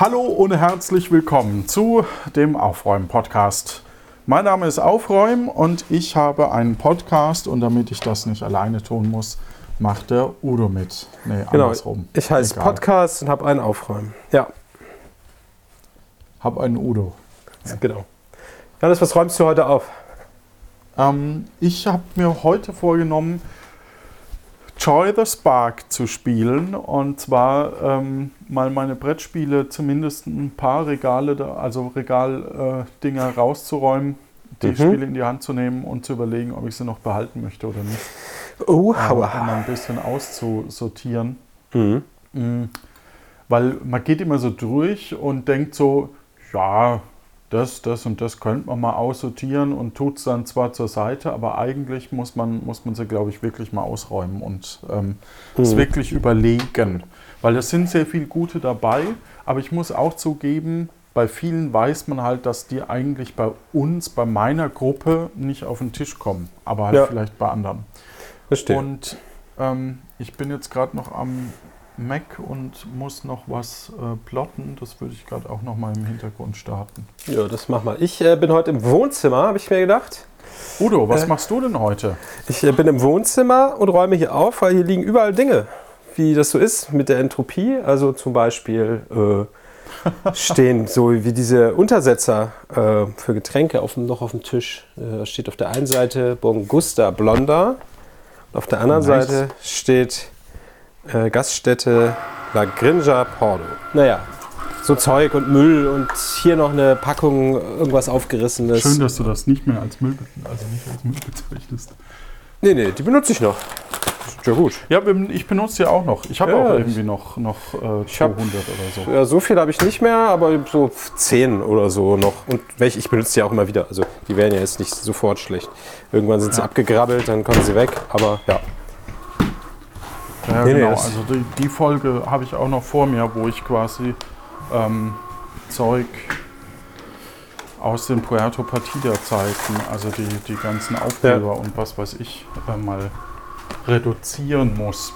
Hallo und herzlich willkommen zu dem Aufräumen-Podcast. Mein Name ist Aufräumen und ich habe einen Podcast und damit ich das nicht alleine tun muss, macht der Udo mit. Nee, genau. andersrum. Ich heiße Egal. Podcast und habe einen Aufräumen. Ja. Hab einen Udo. Ja. Genau. Janis, was räumst du heute auf? Ähm, ich habe mir heute vorgenommen, Joy the Spark zu spielen und zwar ähm, mal meine Brettspiele zumindest ein paar Regale, da, also Regaldinger äh, rauszuräumen, die mhm. Spiele in die Hand zu nehmen und zu überlegen, ob ich sie noch behalten möchte oder nicht. Oh, äh, um ein bisschen auszusortieren. Mhm. Mhm. Weil man geht immer so durch und denkt so, ja, das, das und das könnte man mal aussortieren und tut es dann zwar zur Seite, aber eigentlich muss man, muss man sie, glaube ich, wirklich mal ausräumen und ähm, mhm. es wirklich überlegen. Weil es sind sehr viele gute dabei, aber ich muss auch zugeben, bei vielen weiß man halt, dass die eigentlich bei uns, bei meiner Gruppe nicht auf den Tisch kommen, aber halt ja. vielleicht bei anderen. Verstehe. Und ähm, ich bin jetzt gerade noch am Mac und muss noch was äh, plotten. Das würde ich gerade auch noch mal im Hintergrund starten. Ja, das mach mal. Ich äh, bin heute im Wohnzimmer, habe ich mir gedacht. Udo, was äh, machst du denn heute? Ich äh, bin im Wohnzimmer und räume hier auf, weil hier liegen überall Dinge, wie das so ist mit der Entropie. Also zum Beispiel äh, stehen so wie diese Untersetzer äh, für Getränke auf, noch auf dem Tisch. Da steht auf der einen Seite Bongusta Blonda. Auf der anderen nice. Seite steht äh, Gaststätte La Grinja Porto. Naja, so Zeug und Müll und hier noch eine Packung irgendwas aufgerissenes. Schön, dass du das nicht mehr als Müll, also nicht als Müll bezeichnest. Nee, nee, die benutze ich noch. Ja gut. Ja, ich benutze sie auch noch. Ich habe ja, auch irgendwie noch, noch äh, 200 hab, oder so. Ja, so viel habe ich nicht mehr, aber so 10 oder so noch. Und welche, ich benutze sie auch immer wieder. Also die werden ja jetzt nicht sofort schlecht. Irgendwann sind ja. sie abgegrabbelt, dann kommen sie weg. Aber ja, ja, nee, genau. Nee, also die, die Folge habe ich auch noch vor mir, wo ich quasi ähm, Zeug aus den Puerto Partida-Zeiten, also die, die ganzen Aufkleber ja. und was weiß ich, äh, mal reduzieren muss.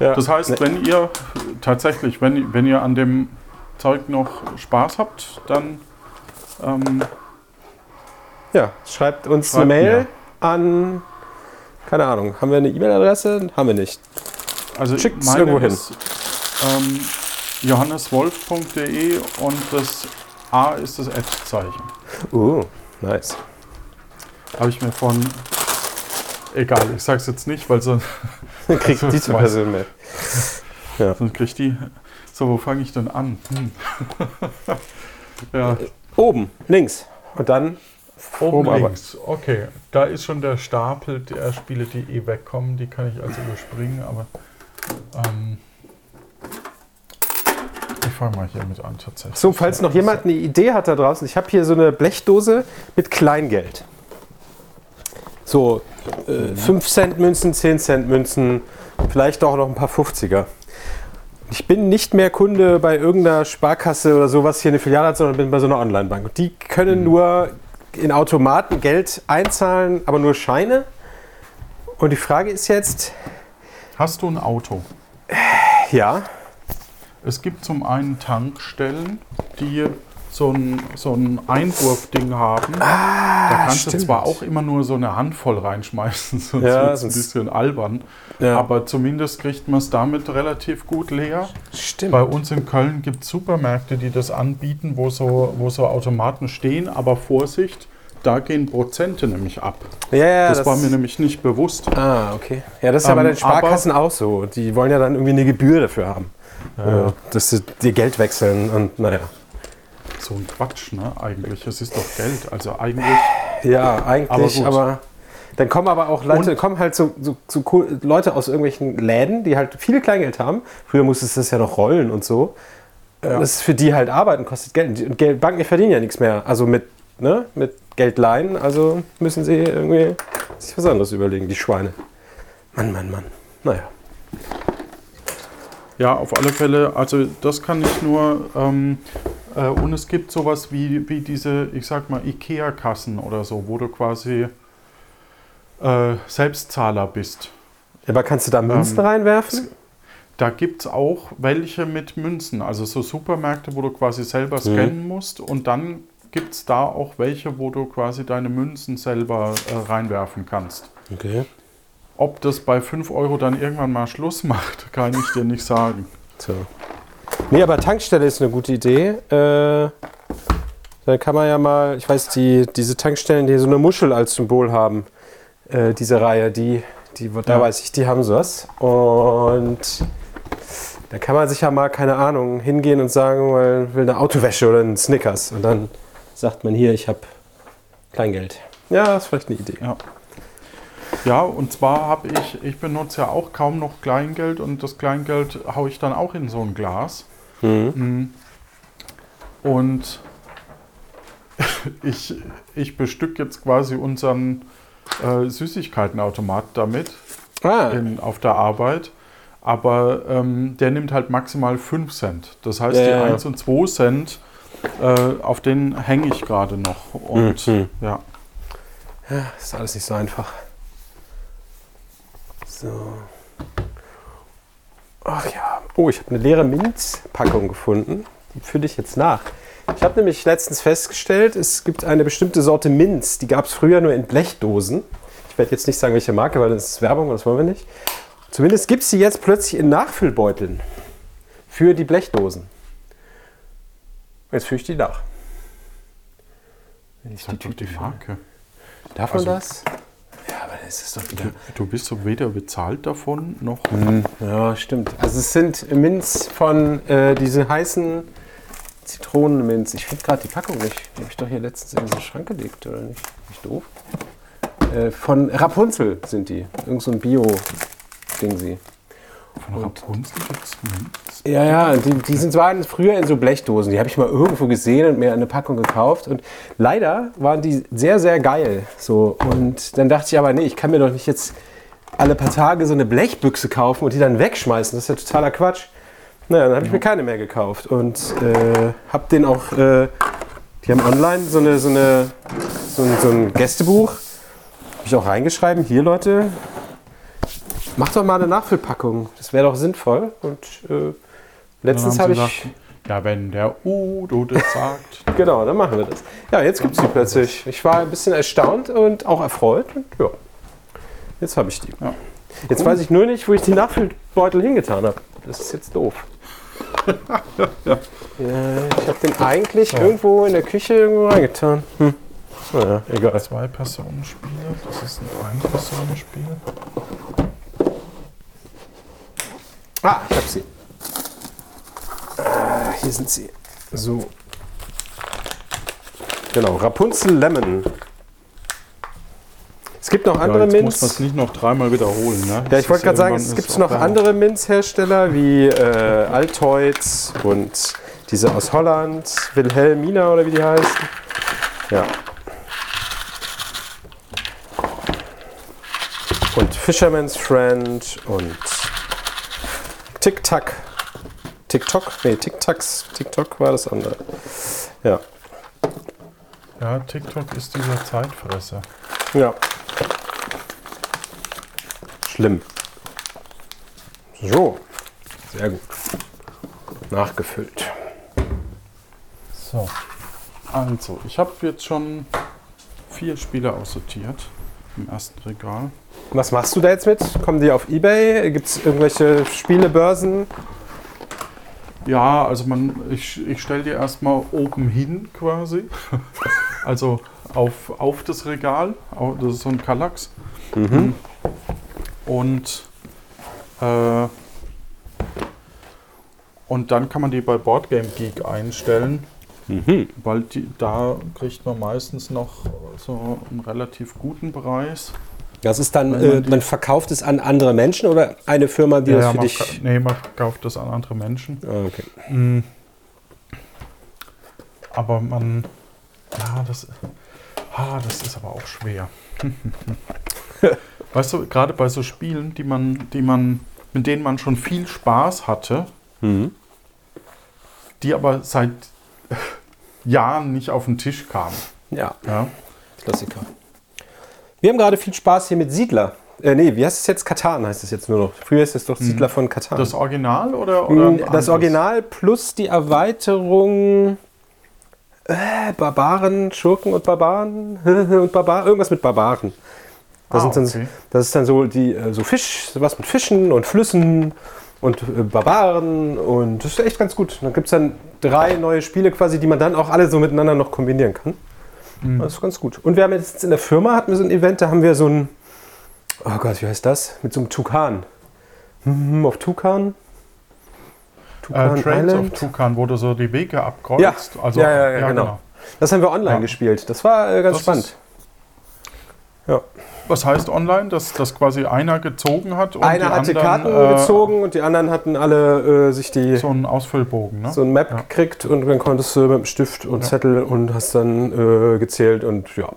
Ja. Das heißt, wenn ihr tatsächlich, wenn, wenn ihr an dem Zeug noch Spaß habt, dann ähm, ja, schreibt uns schreibt eine Mail mir. an, keine Ahnung, haben wir eine E-Mail-Adresse? Haben wir nicht. Also Schickt es irgendwo hin. Ähm, johanneswolf.de und das A ist das Ad-Zeichen. Uh, nice. Habe ich mir von. Egal, ich sag's jetzt nicht, weil sonst. kriegt die zur Person mit. Ja. Sonst kriegt die. So, wo fange ich denn an? Hm. ja. Oben, links. Und dann Oben, Oben links. Okay, da ist schon der Stapel der Spiele, die eh wegkommen. Die kann ich also überspringen, aber ähm, ich fange mal hier mit an tatsächlich. So, falls noch jemand eine Idee hat da draußen, ich habe hier so eine Blechdose mit Kleingeld. So äh, 5 Cent Münzen, 10 Cent Münzen, vielleicht auch noch ein paar 50er. Ich bin nicht mehr Kunde bei irgendeiner Sparkasse oder sowas hier eine Filiale hat, sondern bin bei so einer Online-Bank. Die können mhm. nur in Automaten Geld einzahlen, aber nur Scheine. Und die Frage ist jetzt, Hast du ein Auto? Ja. Es gibt zum einen Tankstellen, die so ein, so ein Einwurfding haben. Ah, da kannst stimmt. du zwar auch immer nur so eine Handvoll reinschmeißen, sonst ja, wird es ein bisschen albern. Ja. Aber zumindest kriegt man es damit relativ gut leer. Stimmt. Bei uns in Köln gibt es Supermärkte, die das anbieten, wo so, wo so Automaten stehen. Aber Vorsicht, da gehen Prozente nämlich ab. Ja, ja, das, das, war mir nämlich nicht bewusst. Ah, okay. Ja, das ist ja bei den ähm, Sparkassen auch so. Die wollen ja dann irgendwie eine Gebühr dafür haben. Ja. Dass sie dir Geld wechseln und naja. So ein Quatsch, ne? Eigentlich. Es ist doch Geld. Also eigentlich. Ja, eigentlich, aber, aber dann kommen aber auch Leute, kommen halt so, so, so cool, Leute aus irgendwelchen Läden, die halt viel Kleingeld haben. Früher musstest du das ja noch rollen und so. Ja. Das ist für die halt Arbeiten kostet Geld. Und Banken verdienen ja nichts mehr. Also mit, ne, mit Geld leihen, also müssen sie irgendwie sich was anderes überlegen, die Schweine. Mann, Mann, Mann. Naja. Ja, auf alle Fälle, also das kann ich nur, ähm, äh, und es gibt sowas wie, wie diese, ich sag mal, IKEA-Kassen oder so, wo du quasi äh, Selbstzahler bist. Aber kannst du da Münzen ähm, reinwerfen? Da gibt es auch welche mit Münzen, also so Supermärkte, wo du quasi selber scannen musst und dann gibt es da auch welche, wo du quasi deine Münzen selber äh, reinwerfen kannst. Okay. Ob das bei 5 Euro dann irgendwann mal Schluss macht, kann ich dir nicht sagen. So. Nee, aber Tankstelle ist eine gute Idee. Äh, dann kann man ja mal, ich weiß, die, diese Tankstellen, die so eine Muschel als Symbol haben, äh, diese Reihe, die, die, da Ja. weiß ich, die haben sowas. Und da kann man sich ja mal, keine Ahnung, hingehen und sagen, man will eine Autowäsche oder einen Snickers. Und dann sagt man hier, ich habe Kleingeld. Ja, das ist vielleicht eine Idee. Ja. Ja, und zwar habe ich, ich benutze ja auch kaum noch Kleingeld und das Kleingeld haue ich dann auch in so ein Glas. Mhm. Und ich, ich bestücke jetzt quasi unseren äh, Süßigkeitenautomat damit Ah, in, auf der Arbeit. Aber ähm, der nimmt halt maximal 5 Cent. Das heißt, Ja, die ja, ja. 1 und 2 Cent, äh, auf den hänge ich gerade noch. Und Mhm. ja. ist alles nicht so einfach. So. Ach ja. Oh, ich habe eine leere Minzpackung gefunden. Die fülle ich jetzt nach. Ich habe nämlich letztens festgestellt, es gibt eine bestimmte Sorte Minz. Die gab es früher nur in Blechdosen. Ich werde jetzt nicht sagen, welche Marke, weil das ist Werbung und das wollen wir nicht. Zumindest gibt es sie jetzt plötzlich in Nachfüllbeuteln für die Blechdosen. Jetzt fülle ich die nach. Wenn ich Sag doch die finde. Marke. Darf man Also- das? Ja, aber das ist doch wieder. Du, du bist so weder bezahlt davon noch. Ja, stimmt. Also es sind Minz von äh, diese heißen Zitronenminz. Ich finde gerade die Packung nicht. Die habe ich doch hier letztens in den Schrank gelegt, oder nicht? Nicht doof. Äh, von Rapunzel sind die. Irgend so ein Bio-Ding sie. Von Rapunzel gibt's Minz. Ja, ja, die, die sind, waren früher in so Blechdosen. Die habe ich mal irgendwo gesehen und mir eine Packung gekauft. Und leider waren die sehr, sehr geil. So. Und dann dachte ich aber, nee, ich kann mir doch nicht jetzt alle paar Tage so eine Blechbüchse kaufen und die dann wegschmeißen. Das ist ja totaler Quatsch. Naja, dann habe ich mir keine mehr gekauft. Und äh, habe den auch, äh, die haben online so, eine, so, eine, so, ein, so ein Gästebuch. Habe ich auch reingeschrieben, hier Leute, Mach doch mal eine Nachfüllpackung. Das wäre doch sinnvoll. Und äh, letztens habe ich. gesagt, ja, wenn der Udo das sagt. Genau, dann machen wir das. Ja, jetzt gibt es die plötzlich. Ich war ein bisschen erstaunt und auch erfreut. Und ja, jetzt habe ich die. Ja. Jetzt weiß ich nur nicht, wo ich die Nachfüllbeutel hingetan habe. Das ist jetzt doof. ja, ich habe den eigentlich irgendwo in der Küche irgendwo reingetan. Hm. Naja, egal. Zwei Personen Spiele, das ist ein Ein-Personen-Spiel. Ah, ich habe sie. Ah, hier sind sie. So. Genau, Rapunzel Lemon. Es gibt noch andere ja, jetzt muss man nicht noch dreimal wiederholen. Ne? Ja, ich wollte gerade sagen, es gibt noch andere Minzhersteller wie äh, Altoids und diese aus Holland, Wilhelmina oder wie die heißen. Ja. Und Fisherman's Friend und Tic-Tac. TikTok? Nee, Tic-Tacs. TikTok war das andere. Ja. Ja, TikTok ist dieser Zeitfresser. Ja. Schlimm. So. Sehr gut. Nachgefüllt. So. Also, ich habe jetzt schon vier Spiele aussortiert im ersten Regal. Was machst du da jetzt mit? Kommen die auf Ebay? Gibt es irgendwelche Spielebörsen? Ja, also man, ich, ich stelle die erstmal oben hin quasi. also auf, auf das Regal. Das ist so ein Kallax. Mhm. Und, äh, und dann kann man die bei Boardgame Geek einstellen, Mhm. weil die, da kriegt man meistens noch so einen relativ guten Preis. Das ist dann, man äh, man verkauft es an andere Menschen oder eine Firma, die das für man, dich. nee, man kauft das an andere Menschen. Ah, okay. Mm. Aber man, ja, das, ah, das ist aber auch schwer. weißt du, gerade bei so Spielen, die man, die man, mit denen man schon viel Spaß hatte, Mhm. die aber seit Jahren nicht auf den Tisch kamen. Ja, Ja, Klassiker. Wir haben gerade viel Spaß hier mit Siedler. Äh, nee, wie heißt es jetzt? Katan heißt es jetzt nur noch. Früher ist es doch Siedler von Katan. Das Original oder, oder ein Mm, das anderes? Original plus die Erweiterung äh, Barbaren, Schurken und Barbaren und Barbaren, irgendwas mit Barbaren. Das, Ah, dann, okay. das ist dann so die äh, so Fisch, was mit Fischen und Flüssen und äh, Barbaren und das ist echt ganz gut. Dann gibt es dann drei neue Spiele quasi, die man dann auch alle so miteinander noch kombinieren kann. Das ist ganz gut. Und wir haben jetzt in der Firma hatten wir so ein Event, da haben wir so ein, oh Gott, wie heißt das? Mit so einem Tukan. Hm, auf Tukan? Tukan Äh, Trails of Tucan, wo du so die Wege abkreuzt. Ja, also, ja, ja, ja, genau. Das haben wir online Ja. gespielt. Das war äh, ganz Das spannend. Ja. Was heißt online, dass, dass quasi einer gezogen hat und Einer die hat die anderen, Karten äh, gezogen und die anderen hatten alle äh, sich die So einen Ausfüllbogen, ne? so ein Map Ja. gekriegt und dann konntest du mit dem Stift und Ja. Zettel und hast dann äh, gezählt und ja.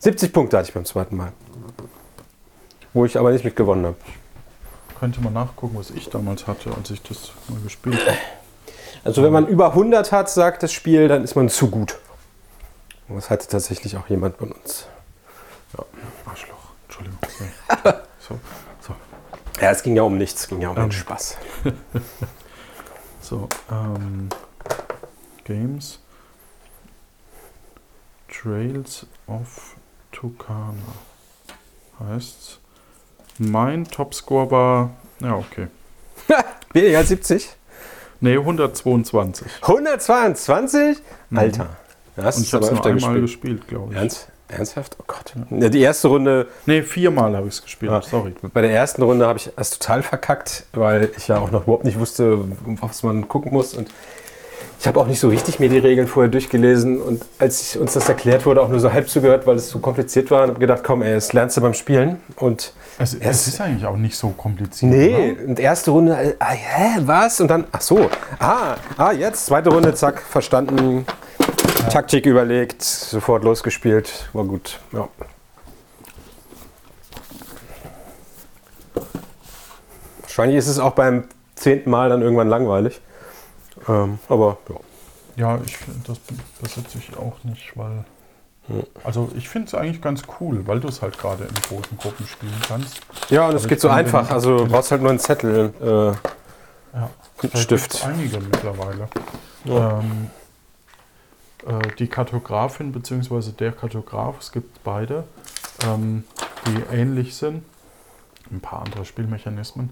70 Punkte hatte ich beim zweiten Mal. Wo ich aber nicht mit gewonnen habe. Könnte man nachgucken, was ich damals hatte, als ich das mal gespielt habe. Also wenn man über 100 hat, sagt das Spiel, dann ist man zu gut. Das hatte tatsächlich auch jemand von uns. Arschloch, Entschuldigung. So, so, Ja, es ging ja um nichts, es ging ja um den. Spaß. so ähm, Games Trails of Tucana heißt's. Mein Topscore war, ja okay, Weniger als 70? nee 122. 122? Alter. Das Und ich habe es nur einmal gespielt. gespielt, glaube ich. Ernst? Ernsthaft? Oh Gott. Ja, die erste Runde, Nee, viermal habe ich es gespielt, Ah. sorry. bei der ersten Runde habe ich es total verkackt, weil ich ja auch noch überhaupt nicht wusste, was man gucken muss. Und ich habe auch nicht so richtig mir die Regeln vorher durchgelesen. Und als uns das erklärt wurde, auch nur so halb zugehört, weil es so kompliziert war, und habe gedacht, komm, ey, das lernst du beim Spielen. Und Es, es ist eigentlich auch nicht so kompliziert. nee, oder? und erste Runde, äh, ah, hä, was? Und dann, ach so, ah, ah, jetzt, zweite Runde, zack, verstanden. Taktik überlegt, sofort losgespielt, war gut. Ja. Wahrscheinlich ist es auch beim zehnten Mal dann irgendwann langweilig. Ähm, aber ja. Ja, ich das besitze ich auch nicht, weil. Also ich finde es eigentlich ganz cool, weil du es halt gerade in großen Gruppen spielen kannst. Ja, und es geht so einfach. den- Also du brauchst halt nur einen Zettel. Äh, Ja. Ein Da Stift. einige mittlerweile. Ja. Ähm, äh, die Kartografin bzw. der Kartograf, es gibt beide, ähm, die ähnlich sind. Ein paar andere Spielmechanismen.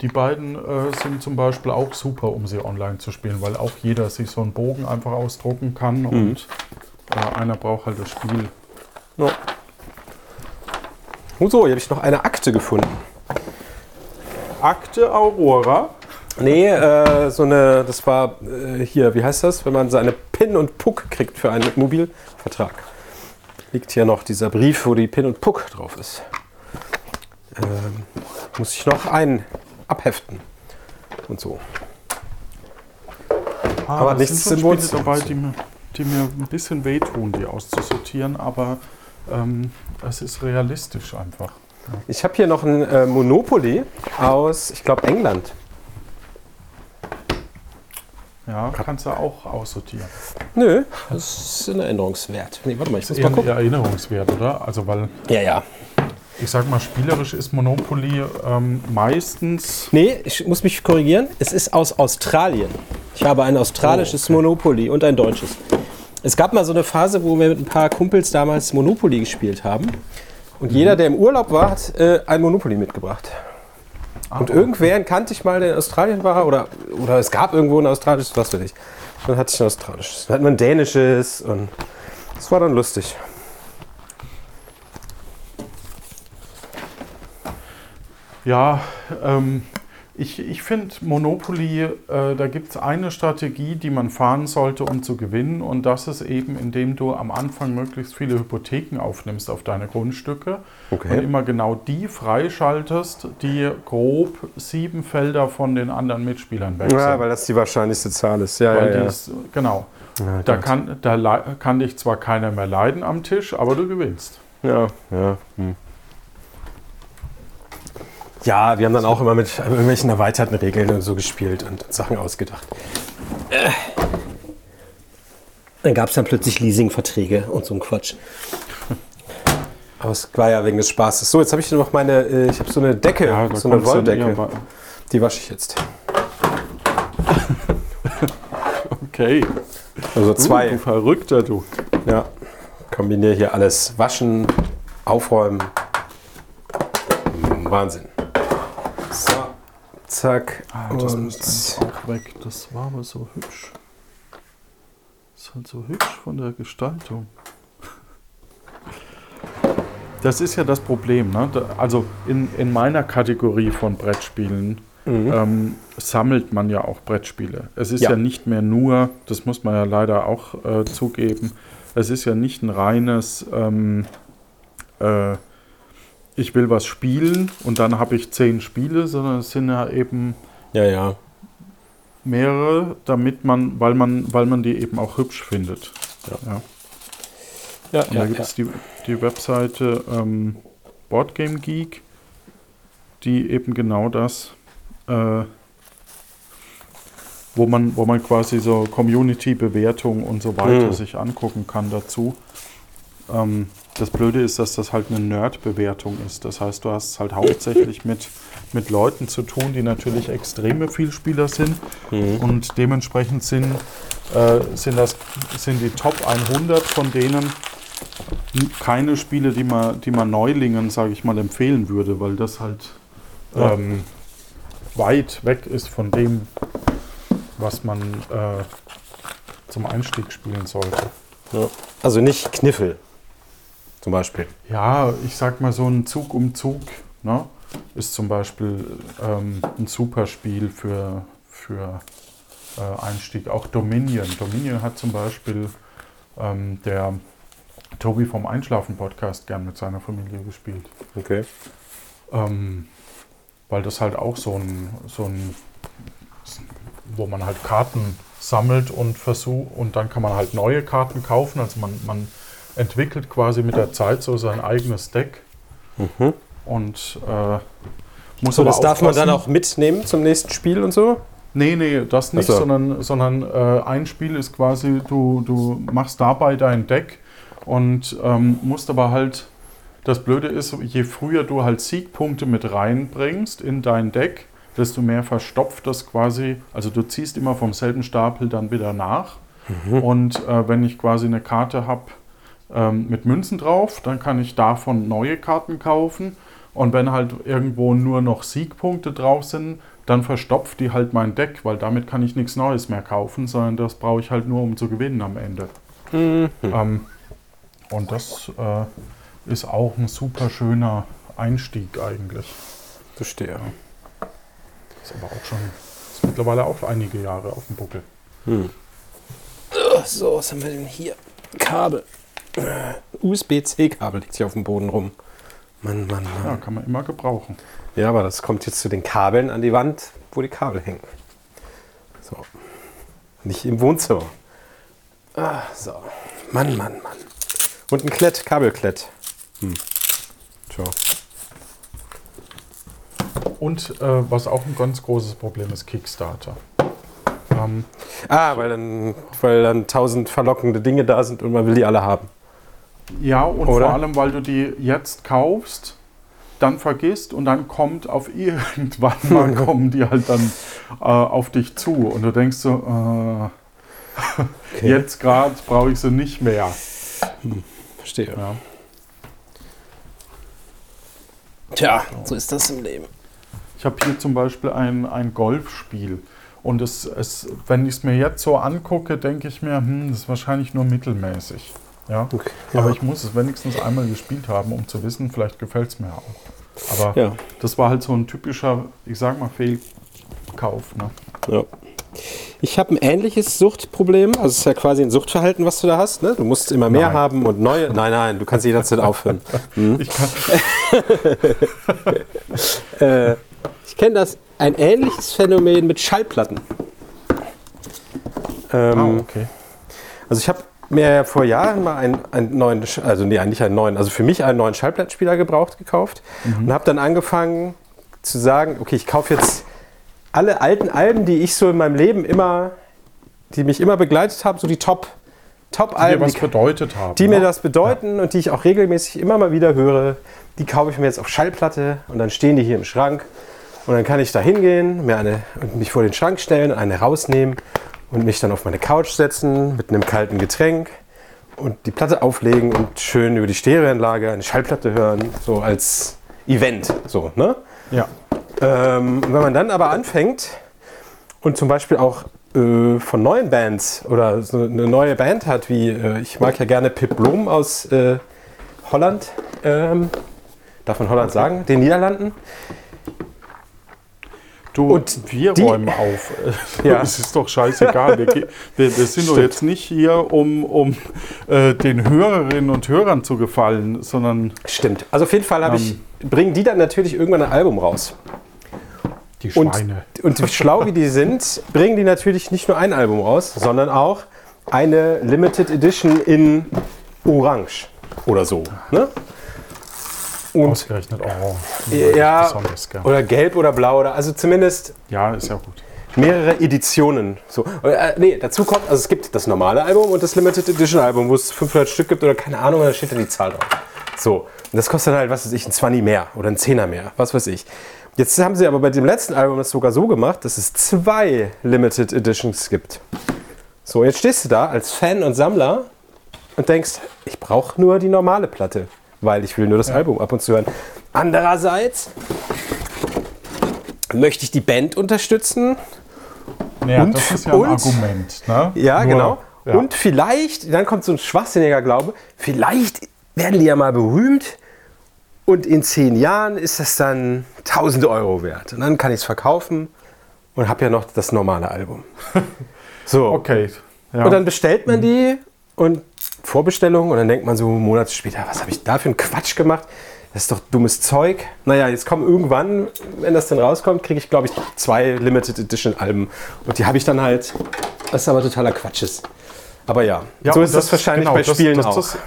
Die beiden äh, sind zum Beispiel auch super, um sie online zu spielen, weil auch jeder sich so einen Bogen einfach ausdrucken kann und äh, einer braucht halt das Spiel. ja. Und so, hier habe ich noch eine Akte gefunden. Akte Aurora. Nee, äh, so eine, das war äh, hier, wie heißt das, wenn man seine PIN und PUC kriegt für einen Mobilvertrag. Liegt hier noch dieser Brief, wo die PIN und PUC drauf ist. Ähm, muss ich noch einen abheften und so. Ah, Aber nichts sind schon Spiele dabei, die mir, die mir ein bisschen wehtun, die auszusortieren, aber ähm, es ist realistisch einfach. Ich habe hier noch ein äh, Monopoly aus, ich glaube, England. Ja, kannst du auch aussortieren. Nö, das ist ein Erinnerungswert. Nee, warte mal, ich muss mal gucken. Erinnerungswert, oder? Also, weil Ja, ja. ich sag mal, spielerisch ist Monopoly ähm, meistens. Nee, ich muss mich korrigieren. Es ist aus Australien. Ich habe ein australisches Oh, okay. Monopoly und ein deutsches. Es gab mal so eine Phase, wo wir mit ein paar Kumpels damals Monopoly gespielt haben. Und jeder, der im Urlaub war, hat äh, ein Monopoly mitgebracht. Ah, Und irgendwen kannte ich mal, der in Australien war, oder, oder es gab irgendwo ein australisches, was weiß ich. Dann hatte ich ein australisches. Dann hat man ein dänisches und das war dann lustig. Ja, ähm, ich, ich finde Monopoly, äh, da gibt es eine Strategie, die man fahren sollte, um zu gewinnen. Und das ist eben, indem du am Anfang möglichst viele Hypotheken aufnimmst auf deine Grundstücke. Okay. Und immer genau die freischaltest, die grob sieben Felder von den anderen Mitspielern weg sind. Ja, weil das die wahrscheinlichste Zahl ist. Ja, Weil ja, ja. ist, genau. ja, Da kann, da kann dich zwar keiner mehr leiden am Tisch, aber du gewinnst. Ja, ja. Hm. Ja, wir haben dann auch immer mit irgendwelchen erweiterten Regeln und so gespielt und Sachen ausgedacht. Dann gab es dann plötzlich Leasingverträge und so ein Quatsch. Aber es war ja wegen des Spaßes. So, jetzt habe ich noch meine, äh, ich habe so eine Decke, Ja, so eine Wolldecke. Die wasche ich jetzt. Okay. Also zwei. Du Verrückter, du. Ja. Kombiniere hier alles. Waschen, aufräumen. Wahnsinn. So. Zack. Ah, das Und- muss auch weg. Das war aber so hübsch. Ist halt so hübsch von der Gestaltung. Das ist ja das Problem. Ne? Da- Also in, in meiner Kategorie von Brettspielen Mhm. ähm, sammelt man ja auch Brettspiele. Es ist Ja. ja. nicht mehr nur, das muss man ja leider auch äh, zugeben, es ist ja nicht ein reines, ähm, äh, ich will was spielen und dann habe ich zehn Spiele, sondern es sind ja eben Ja, ja. mehrere, damit man, weil man, weil man die eben auch hübsch findet. Ja. Ja, Und da gibt es die, die Webseite ähm, Boardgame Geek, die eben genau das, äh, wo, man, wo man quasi so Community-Bewertung und so weiter Mhm. sich angucken kann dazu. Ähm, das Blöde ist, dass das halt eine Nerd-Bewertung ist. Das heißt, du hast es halt hauptsächlich mit, mit Leuten zu tun, die natürlich extreme Vielspieler sind Mhm. und dementsprechend sind, äh, sind, das, sind die Top 100 von denen keine Spiele, die man, die man Neulingen, sage ich mal, empfehlen würde, weil das halt Ja. ähm, weit weg ist von dem, was man äh, zum Einstieg spielen sollte. Ja. Also nicht Kniffel. Zum Beispiel. Ja, ich sag mal, so ein Zug um Zug ne, ist zum Beispiel ähm, ein super Spiel für, für äh, Einstieg. Auch Dominion. Dominion hat zum Beispiel ähm, der Tobi vom Einschlafen-Podcast gern mit seiner Familie gespielt. Okay. Ähm, weil das halt auch so ein, so ein, wo man halt Karten sammelt und versucht, und dann kann man halt neue Karten kaufen. Also man, man entwickelt quasi mit der Zeit so sein eigenes Deck Mhm. und äh, muss So, das darf man dann auch mitnehmen zum nächsten Spiel und so? Nee, nee, das nicht, so. sondern, sondern äh, ein Spiel ist quasi, du, du machst dabei dein Deck und ähm, musst aber halt, das Blöde ist, je früher du halt Siegpunkte mit reinbringst in dein Deck, desto mehr verstopft das quasi, also du ziehst immer vom selben Stapel dann wieder nach. Und äh, wenn ich quasi eine Karte habe ähm, mit Münzen drauf, dann kann ich davon neue Karten kaufen. Und wenn halt irgendwo nur noch Siegpunkte drauf sind, dann verstopft die halt mein Deck, weil damit kann ich nichts Neues mehr kaufen, sondern das brauche ich halt nur, um zu gewinnen am Ende. Ähm, und das äh, ist auch ein super schöner Einstieg eigentlich. Verstehe. Ist aber auch schon, ist mittlerweile auch einige Jahre auf dem Buckel. So, was haben wir denn hier? Kabel. USB-C-Kabel liegt hier auf dem Boden rum. Mann, Mann, Ja, Mann. kann man immer gebrauchen. Ja, aber das kommt jetzt zu den Kabeln an die Wand, wo die Kabel hängen. So. Nicht im Wohnzimmer. Ah, so. Mann, Mann, Mann. Und ein Klett, Kabelklett. Hm. Tja. Und äh, was auch ein ganz großes Problem ist, Kickstarter. Ähm, Ah, weil dann, weil dann tausend verlockende Dinge da sind und man will die alle haben. Ja, und Oder? vor allem, weil du die jetzt kaufst, dann vergisst und dann kommt auf irgendwann mal kommen die halt dann äh, auf dich zu und du denkst so, äh, jetzt gerade brauche ich sie nicht mehr. Verstehe. Ja. Tja, so ist das im Leben. Ich habe hier zum Beispiel ein, ein Golfspiel. Und es, es, wenn ich es mir jetzt so angucke, denke ich mir, hm, das ist wahrscheinlich nur mittelmäßig. Ja? Okay. Aber Ja. ich muss es wenigstens einmal gespielt haben, um zu wissen, vielleicht gefällt es mir auch. Aber Ja. das war halt so ein typischer, ich sag mal, Fehlkauf. Ne? Ja. Ich habe ein ähnliches Suchtproblem. Also es ist ja quasi ein Suchtverhalten, was du da hast. Ne? Du musst immer mehr Nein. haben und neue. Nein, nein, du kannst jederzeit aufhören. Ich kann, äh, ich kenne das. Ein ähnliches Phänomen mit Schallplatten. Ähm, ah, okay. Also ich habe mir ja vor Jahren mal einen, einen neuen, also nee, nicht einen neuen, also für mich einen neuen Schallplattenspieler gebraucht gekauft und habe dann angefangen zu sagen, okay, ich kaufe jetzt alle alten Alben, die ich so in meinem Leben immer, die mich immer begleitet haben, so die Top Top-Alben, was die, bedeutet haben. die mir ne? das bedeuten und die ich auch regelmäßig immer mal wieder höre, die kaufe ich mir jetzt auf Schallplatte und dann stehen die hier im Schrank. Und dann kann ich da hingehen, mir eine und mich vor den Schrank stellen, eine rausnehmen und mich dann auf meine Couch setzen mit einem kalten Getränk und die Platte auflegen und schön über die Stereoanlage eine Schallplatte hören, so als Event. So, ne? Ja. Ähm, wenn man dann aber anfängt und zum Beispiel auch äh, von neuen Bands oder so eine neue Band hat, wie äh, ich mag ja gerne Pip Blom aus äh, Holland, ähm, darf man Holland sagen, den Niederlanden. Du, Und wir die- räumen auf. Ja. Es ist doch scheißegal. Wir, wir, wir sind doch Stimmt. jetzt nicht hier, um, um äh, den Hörerinnen und Hörern zu gefallen, sondern Stimmt. Also auf jeden Fall ich, bringen die dann natürlich irgendwann ein Album raus. die Und, Schweine. und wie schlau wie die sind, bringen die natürlich nicht nur ein Album raus, sondern auch eine Limited Edition in Orange oder so. Ne? Und Ausgerechnet orange. ja, oder gelb oder blau oder also zumindest Ja, ist ja gut. mehrere Editionen. So. Äh, nee, dazu kommt, also es gibt das normale Album und das Limited Edition Album, wo es 500 Stück gibt oder keine Ahnung, da steht dann die Zahl drauf. So. Und das kostet dann halt, was weiß ich, ein 20 mehr oder ein 10er mehr, was weiß ich. Jetzt haben sie aber bei dem letzten Album das sogar so gemacht, dass es zwei Limited Editions gibt. So, jetzt stehst du da als Fan und Sammler und denkst, ich brauche nur die normale Platte, weil ich will nur das Album ab und zu hören. Andererseits möchte ich die Band unterstützen Naja, Und- das ist ja und- ein Argument. Ne? Ja, Nur- genau. Ja. Und vielleicht, dann kommt so ein schwachsinniger Glaube, vielleicht werden die ja mal berühmt und in zehn Jahren ist das dann 1000 Euro wert. Und dann kann ich es verkaufen und habe ja noch das normale Album. So. okay. Ja. Und dann bestellt man die und Vorbestellung und dann denkt man so Monate später, was habe ich da für einen Quatsch gemacht? Das ist doch dummes Zeug. Naja, jetzt kommen irgendwann, wenn das dann rauskommt, kriege ich, glaube ich, zwei Limited Edition Alben. Und die habe ich dann halt, was aber totaler Quatsch ist. Aber ja, Ja, so ist das, wahrscheinlich genau, bei das- Spielen das, auch. Das,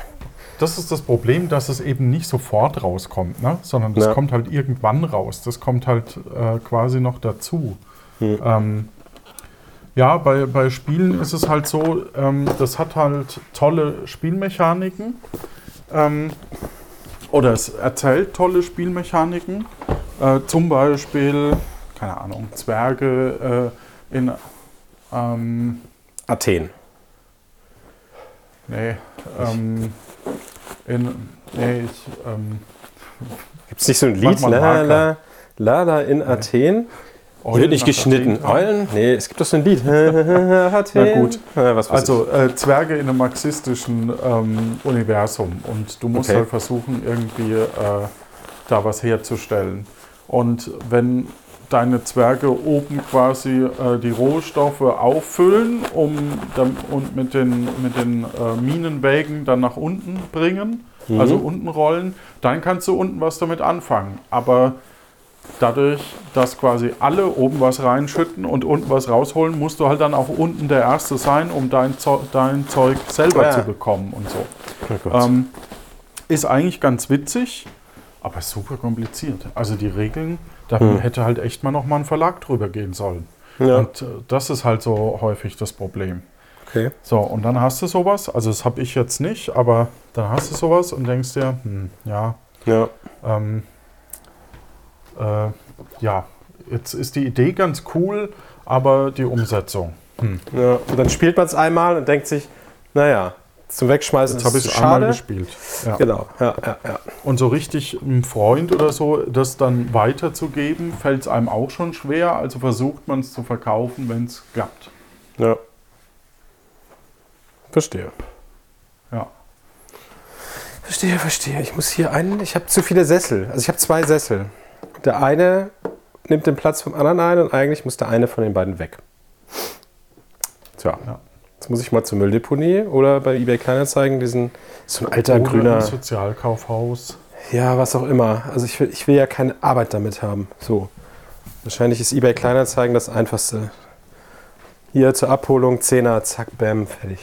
das ist das Problem, dass es eben nicht sofort rauskommt, ne? sondern das Ja. kommt halt irgendwann raus. Das kommt halt äh, quasi noch dazu. Hm. Ähm, ja, bei, bei Spielen ist es halt so, ähm, das hat halt tolle Spielmechaniken. Ähm, oder es erzählt tolle Spielmechaniken. Äh, zum Beispiel, keine Ahnung, Zwerge äh, in. Ähm, Athen. Nee, ähm, in, nee, ich, ähm, Gibt es nicht so ein Lied? La, la, la, la in Athen. Eulen wird nicht geschnitten. Eulen? Nee, es gibt doch so ein Lied. Na gut. Also äh, Zwerge in einem marxistischen ähm, Universum und du musst Okay. halt versuchen, irgendwie äh, da was herzustellen. Und wenn deine Zwerge oben quasi äh, die Rohstoffe auffüllen um, dann, und mit den, mit den äh, Minenwägen dann nach unten bringen, also unten rollen, dann kannst du unten was damit anfangen. Aber dadurch, dass quasi alle oben was reinschütten und unten was rausholen, musst du halt dann auch unten der Erste sein, um dein, Zo dein Zeug selber Ja. zu bekommen und so. Ähm, ist eigentlich ganz witzig, aber super kompliziert. Also die Regeln, da hätte halt echt mal noch mal ein Verlag drüber gehen sollen. Ja. Und äh, das ist halt so häufig das Problem. okay. So, und dann hast du sowas, also das habe ich jetzt nicht, aber dann hast du sowas und denkst dir, hm, ja, Ja. ähm, äh, ja, jetzt ist die Idee ganz cool, aber die Umsetzung. Hm. Ja, und dann spielt man es einmal und denkt sich, naja, zum Wegschmeißen Jetzt habe ich es einmal gespielt. Ja. Genau, ja, ja, ja. Und so richtig einem Freund oder so, das dann weiterzugeben, fällt es einem auch schon schwer. Also versucht man es zu verkaufen, wenn es klappt. ja. Verstehe. Ja. Verstehe, verstehe. Ich muss hier einen, ich habe zu viele Sessel. Also ich habe zwei Sessel. Der eine nimmt den Platz vom anderen ein und eigentlich muss der eine von den beiden weg. Tja, Ja. jetzt muss ich mal zur Mülldeponie oder bei eBay Kleinanzeigen diesen, so ein alter Oder grüner, Sozialkaufhaus. ja, was auch immer. Also ich will, ich will ja keine Arbeit damit haben. So. Wahrscheinlich ist eBay Kleinanzeigen das einfachste. Hier zur Abholung, 10er, zack, bam, fertig.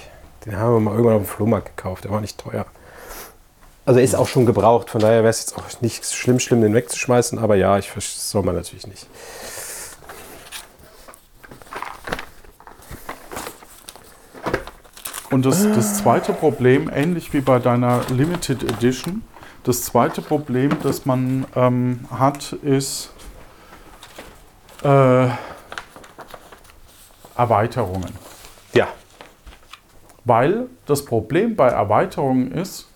Den haben wir mal irgendwann auf dem Flohmarkt gekauft, der war nicht teuer. Also er ist auch schon gebraucht, von daher wäre es jetzt auch nicht schlimm, schlimm, den wegzuschmeißen, aber ja, ich verstehe- das soll man natürlich nicht. und das, das zweite Problem, ähnlich wie bei deiner Limited Edition, das zweite Problem, das man ähm, hat, ist äh, Erweiterungen. Ja. Weil das Problem bei Erweiterungen ist,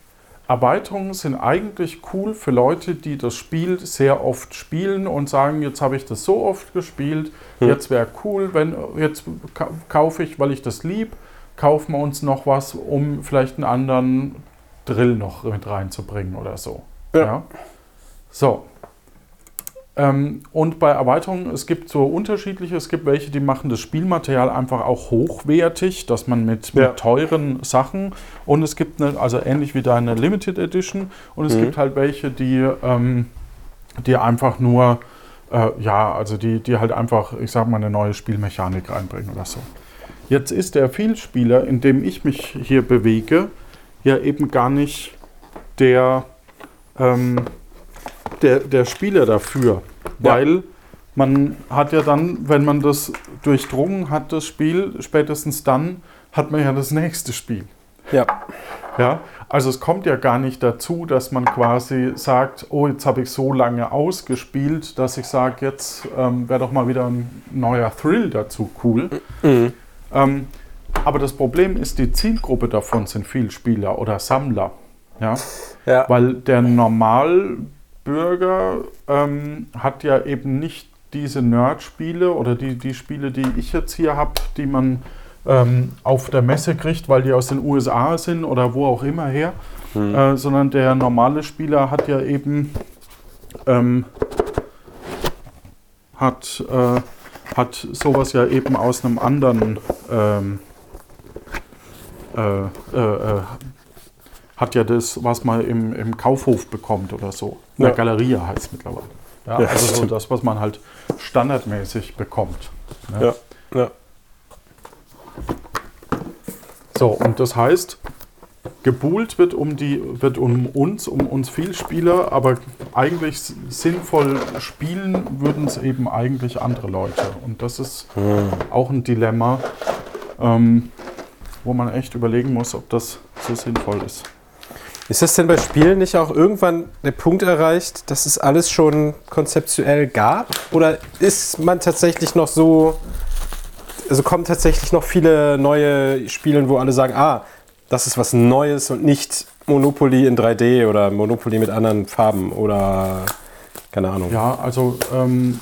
Erweiterungen sind eigentlich cool für Leute, die das Spiel sehr oft spielen und sagen, jetzt habe ich das so oft gespielt, Hm. jetzt wäre cool, wenn jetzt ka- kaufe ich, weil ich das lieb, kaufen wir uns noch was, um vielleicht einen anderen Drill noch mit reinzubringen oder so. Ja. So. Ähm, und bei Erweiterungen, es gibt so unterschiedliche, es gibt welche, die machen das Spielmaterial einfach auch hochwertig, dass man mit, Ja. mit teuren Sachen und es gibt eine, also ähnlich wie deine Limited Edition und es Mhm. gibt halt welche, die, ähm, die einfach nur, äh, ja, also die, die halt einfach, ich sag mal, eine neue Spielmechanik reinbringen oder so. Jetzt ist der Vielspieler, in dem ich mich hier bewege, ja eben gar nicht der, ähm, der, der Spieler dafür. Ja. Weil man hat ja dann, wenn man das durchdrungen hat, das Spiel, spätestens dann hat man ja das nächste Spiel. Ja. Ja, also es kommt ja gar nicht dazu, dass man quasi sagt, oh, jetzt habe ich so lange ausgespielt, dass ich sage, jetzt ähm, wäre doch mal wieder ein neuer Thrill dazu cool. Mhm. Ähm, aber das Problem ist, die Zielgruppe davon sind Vielspieler oder Sammler. Ja? Ja. Weil der Normalbürger ähm, hat ja eben nicht diese Nerd-Spiele oder die, die Spiele, die ich jetzt hier habe, die man ähm, auf der Messe kriegt, weil die aus den USA sind oder wo auch immer her, Mhm. äh, sondern der normale Spieler hat ja eben ähm, hat, äh, hat sowas ja eben aus einem anderen ähm, äh, äh, äh, hat ja das, was man im, im Kaufhof bekommt oder so. In Ja. der Galerie heißt es mittlerweile. Ja, Ja, also so das, was man halt standardmäßig bekommt. ne? Ja. Ja. So, und das heißt, gebuhlt wird um, die, wird um uns, um uns Vielspieler, aber eigentlich sinnvoll spielen würden es eben eigentlich andere Leute. Und das ist auch ein Dilemma, ähm, wo man echt überlegen muss, ob das so sinnvoll ist. Ist das denn bei Spielen nicht auch irgendwann der Punkt erreicht, dass es alles schon konzeptuell gab? Oder ist man tatsächlich noch so, also kommen tatsächlich noch viele neue Spiele, wo alle sagen, ah, das ist was Neues und nicht Monopoly in 3D oder Monopoly mit anderen Farben oder keine Ahnung. Ja, also ähm,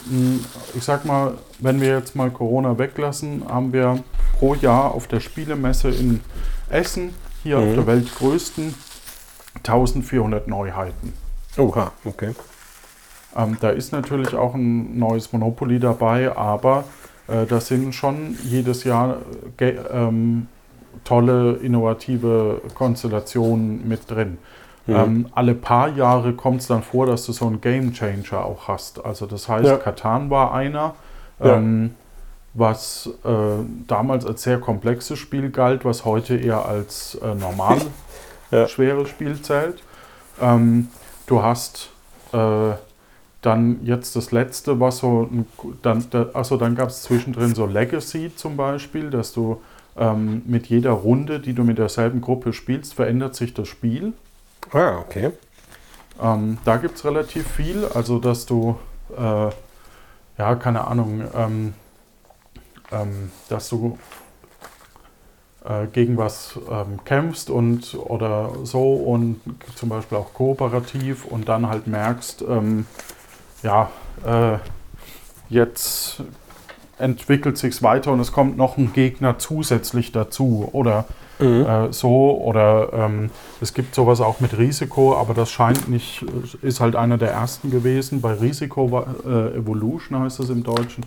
ich sag mal, wenn wir jetzt mal Corona weglassen, haben wir pro Jahr auf der Spielemesse in Essen, hier auf Mhm. der weltgrößten, 1400 Neuheiten. Oha, okay. Ähm, da ist natürlich auch ein neues Monopoly dabei, aber äh, da sind schon jedes Jahr äh, ähm, tolle, innovative Konstellationen mit drin. Mhm. Ähm, alle paar Jahre kommt es dann vor, dass du so einen Game Changer auch hast. Also das heißt, Ja. Katan war einer, Ja. ähm, was äh, damals als sehr komplexes Spiel galt, was heute eher als äh, normal Ja. schweres Spiel zählt. Ähm, du hast äh, dann jetzt das letzte, was so, ein, dann, da, also dann gab es zwischendrin so Legacy zum Beispiel, dass du ähm, mit jeder Runde, die du mit derselben Gruppe spielst, verändert sich das Spiel. Ah, okay. Ähm, da gibt es relativ viel, also dass du, äh, ja, keine Ahnung, ähm, ähm, dass du äh, gegen was ähm, kämpfst und oder so und zum Beispiel auch kooperativ und dann halt merkst, ähm, ja, äh, jetzt entwickelt sich's weiter und es kommt noch ein Gegner zusätzlich dazu oder Mhm. äh, so oder ähm, es gibt sowas auch mit Risiko, aber das scheint nicht, ist halt einer der ersten gewesen. Bei Risiko war, äh, Evolution heißt es im Deutschen.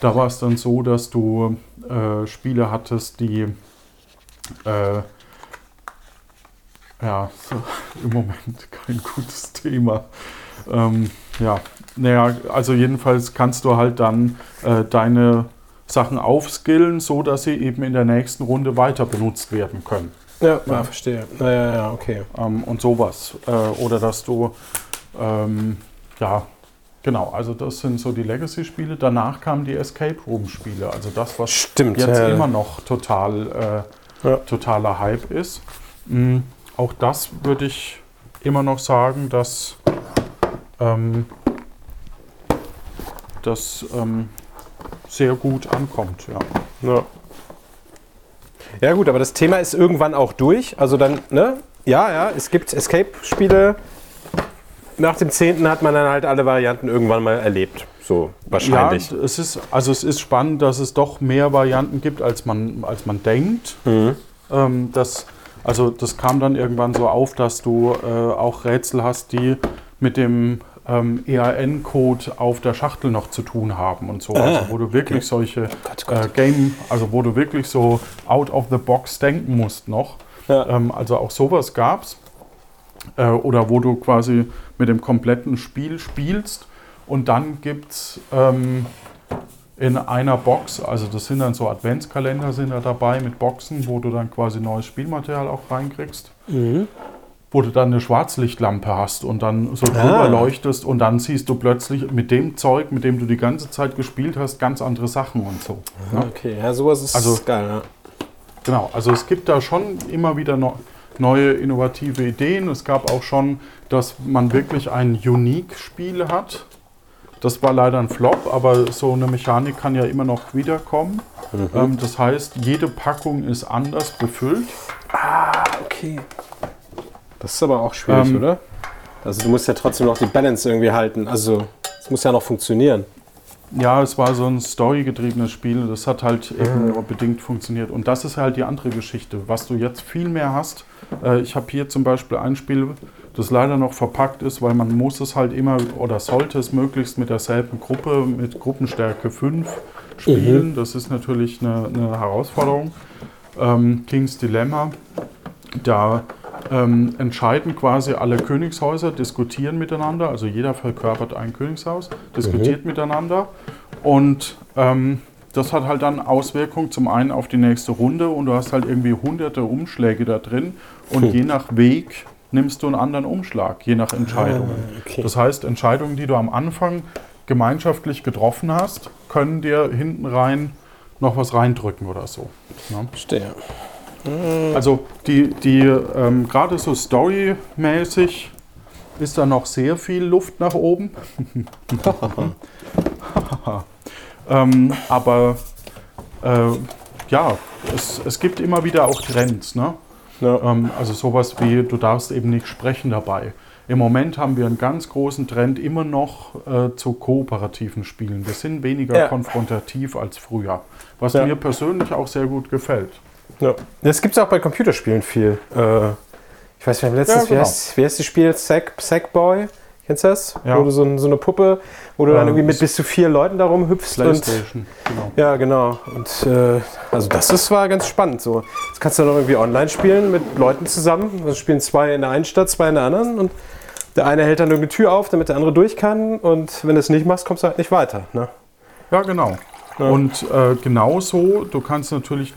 Da war es dann so, dass du äh, Spiele hattest, die äh, ja, so, im Moment kein gutes Thema. Ähm, ja, naja, also jedenfalls kannst du halt dann äh, deine Sachen aufskillen, so dass sie eben in der nächsten Runde weiter benutzt werden können. Ja, ja, verstehe. Ja, ja, ja, okay. Ähm, und sowas. Äh, oder dass du, ähm, ja, genau, also das sind so die Legacy-Spiele. Danach kamen die Escape Room-Spiele, also das, was Stimmt. jetzt ja. immer noch total Ja. totaler Hype ist. Mm, Auch das würde ich immer noch sagen, dass ähm, das ähm, sehr gut ankommt. Ja. Ja. Ja gut, aber das Thema ist irgendwann auch durch. Also dann, ne? Ja, ja, es gibt Escape-Spiele. Nach dem 10. hat man dann halt alle Varianten irgendwann mal erlebt. So wahrscheinlich. Ja, es ist, also es ist spannend, dass es doch mehr Varianten gibt, als man, als man denkt. Mhm. Ähm, das, also das kam dann irgendwann so auf, dass du äh, auch Rätsel hast, die mit dem ähm, EAN-Code auf der Schachtel noch zu tun haben und so. Ah, also wo du wirklich solche Äh, Game, also wo du wirklich so out of the box denken musst noch. Ja. Ähm, also auch sowas gab's. Äh, oder wo du quasi mit dem kompletten Spiel spielst und dann gibt's ähm, in einer Box, also das sind dann so Adventskalender sind da dabei mit Boxen, wo du dann quasi neues Spielmaterial auch reinkriegst. Wo du dann eine Schwarzlichtlampe hast und dann so drüber Ah. leuchtest und dann siehst du plötzlich mit dem Zeug, mit dem du die ganze Zeit gespielt hast, ganz andere Sachen und so. ne? Okay, ja, sowas ist Also- geil. Ja. Genau, also es gibt da schon immer wieder no neue innovative Ideen. Es gab auch schon, dass man wirklich ein Unique-Spiel hat. Das war leider ein Flop, aber so eine Mechanik kann ja immer noch wiederkommen. Ähm, das heißt, jede Packung ist anders befüllt. Okay. Das ist aber auch schwierig, Ähm, oder? Also du musst ja trotzdem noch die Balance irgendwie halten. Also es muss ja noch funktionieren. Ja, es war so ein storygetriebenes Spiel. Das hat halt eben nur bedingt funktioniert. Und das ist halt die andere Geschichte. Was du jetzt viel mehr hast. Äh, ich habe hier zum Beispiel ein Spiel, das leider noch verpackt ist, weil man muss es halt immer oder sollte es möglichst mit derselben Gruppe, mit Gruppenstärke 5 spielen. Das ist natürlich eine, eine Herausforderung. Ähm, King's Dilemma. Da ähm, entscheiden quasi alle Königshäuser, diskutieren miteinander, also jeder verkörpert ein Königshaus, diskutiert miteinander und ähm, das hat halt dann Auswirkungen zum einen auf die nächste Runde und du hast halt irgendwie hunderte Umschläge da drin und je nach Weg nimmst du einen anderen Umschlag, je nach Entscheidungen. okay. Das heißt, Entscheidungen, die du am Anfang gemeinschaftlich getroffen hast, können dir hinten rein noch was reindrücken oder so. Ne? Verstehe. Also die, die ähm, gerade so storymäßig ist da noch sehr viel Luft nach oben. ähm, aber äh, ja, es, es gibt immer wieder auch Trends. Ne? Ja. Ähm, also sowas wie, du darfst eben nicht sprechen dabei. Im Moment haben wir einen ganz großen Trend immer noch äh, zu kooperativen Spielen. Wir sind weniger Ja. konfrontativ als früher, was Ja. mir persönlich auch sehr gut gefällt. Ja. Das gibt es auch bei Computerspielen viel. Äh, ich weiß, wir haben letztens, Ja, genau. wie, heißt, wie heißt das Spiel? Sack, Sackboy? Kennst du das? Ja. Wo du so, ein- so eine Puppe, wo du Ja, dann irgendwie mit bis zu vier Leuten darum hüpfst und. Playstation, genau. Ja, genau. Und äh, also das ist, war ganz spannend. So. Das kannst du dann auch irgendwie online spielen mit Leuten zusammen. Das spielen zwei in der einen Stadt, zwei in der anderen. Und der eine hält dann irgendeine Tür auf, damit der andere durch kann. Und wenn du es nicht machst, kommst du halt nicht weiter. Ne? Ja, genau. Ja. Und äh, genauso, du kannst natürlich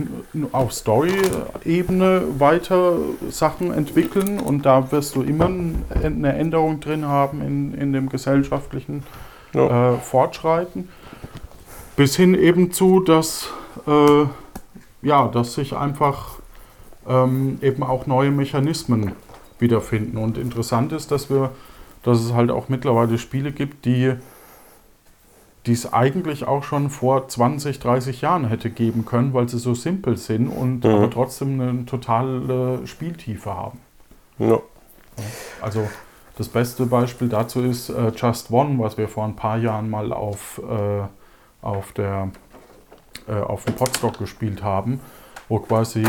auf Story-Ebene weiter Sachen entwickeln und da wirst du immer eine Änderung drin haben in, in dem gesellschaftlichen Ja. äh, Fortschreiten. Bis hin eben zu, dass, äh, ja, dass sich einfach ähm, eben auch neue Mechanismen wiederfinden. Und interessant ist, dass wir, dass es halt auch mittlerweile Spiele gibt, die die es eigentlich auch schon vor 20, 30 Jahren hätte geben können, weil sie so simpel sind und Mhm. aber trotzdem eine totale Spieltiefe haben. Ja. Also das beste Beispiel dazu ist äh, Just One, was wir vor ein paar Jahren mal auf, äh, auf, der, äh, auf dem Podstock gespielt haben, wo quasi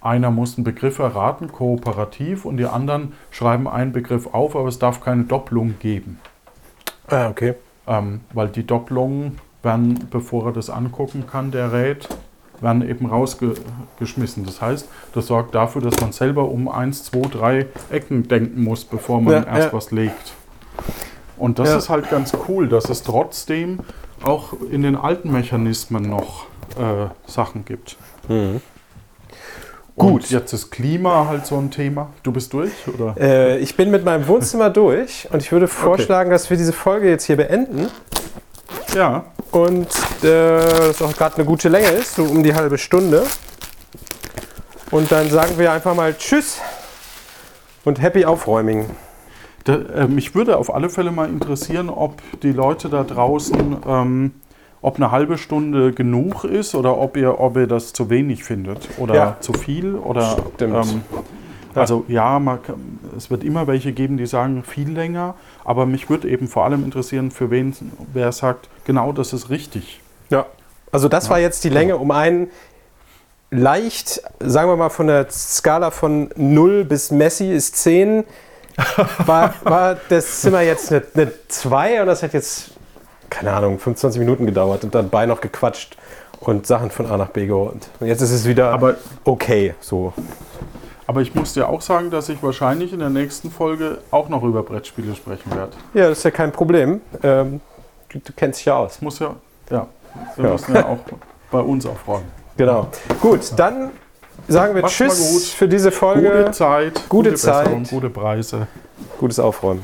einer muss einen Begriff erraten, kooperativ, und die anderen schreiben einen Begriff auf, aber es darf keine Doppelung geben. Ah, okay. Ähm, weil die Doppelungen werden, bevor er das angucken kann, der Rät, werden eben rausgeschmissen. Das heißt, das sorgt dafür, dass man selber um 1, 2, 3 Ecken denken muss, bevor man Ja, erst ja. was legt. Und das Ja. ist halt ganz cool, dass es trotzdem auch in den alten Mechanismen noch äh, Sachen gibt. Mhm. Gut, Gut. jetzt ist Klima halt so ein Thema. Du bist durch, oder? Äh, ich bin mit meinem Wohnzimmer durch und ich würde vorschlagen, dass wir diese Folge jetzt hier beenden. Ja. Und äh, das auch gerade eine gute Länge ist, so um die halbe Stunde. Und dann sagen wir einfach mal Tschüss und Happy Aufräuming. Da, äh, mich würde auf alle Fälle mal interessieren, ob die Leute da draußen, ähm, ob eine halbe Stunde genug ist oder ob ihr, ob ihr das zu wenig findet oder Ja. zu viel oder Stimmt. ähm, also ja, man, es wird immer welche geben, die sagen viel länger, aber mich würde eben vor allem interessieren, für wen wer sagt, genau das ist richtig. Ja. Also das war jetzt die Länge um einen leicht, sagen wir mal von der Skala von 0 bis Messi ist 10, war, war das Zimmer jetzt eine, eine 2 und das hat jetzt, keine Ahnung, 25 Minuten gedauert und dann bei noch gequatscht und Sachen von A nach B geholt. Und jetzt ist es wieder Aber- okay so. Aber ich muss dir auch sagen, dass ich wahrscheinlich in der nächsten Folge auch noch über Brettspiele sprechen werde. Ja, das ist ja kein Problem. Ähm, du, du kennst dich ja aus. Muss ja, ja, wir Ja. müssen ja auch bei uns aufräumen. Genau. Gut, dann sagen wir Macht's Tschüss für diese Folge. Gute Zeit, Gute gute Besserung, Zeit. gute Preise. Gutes Aufräumen.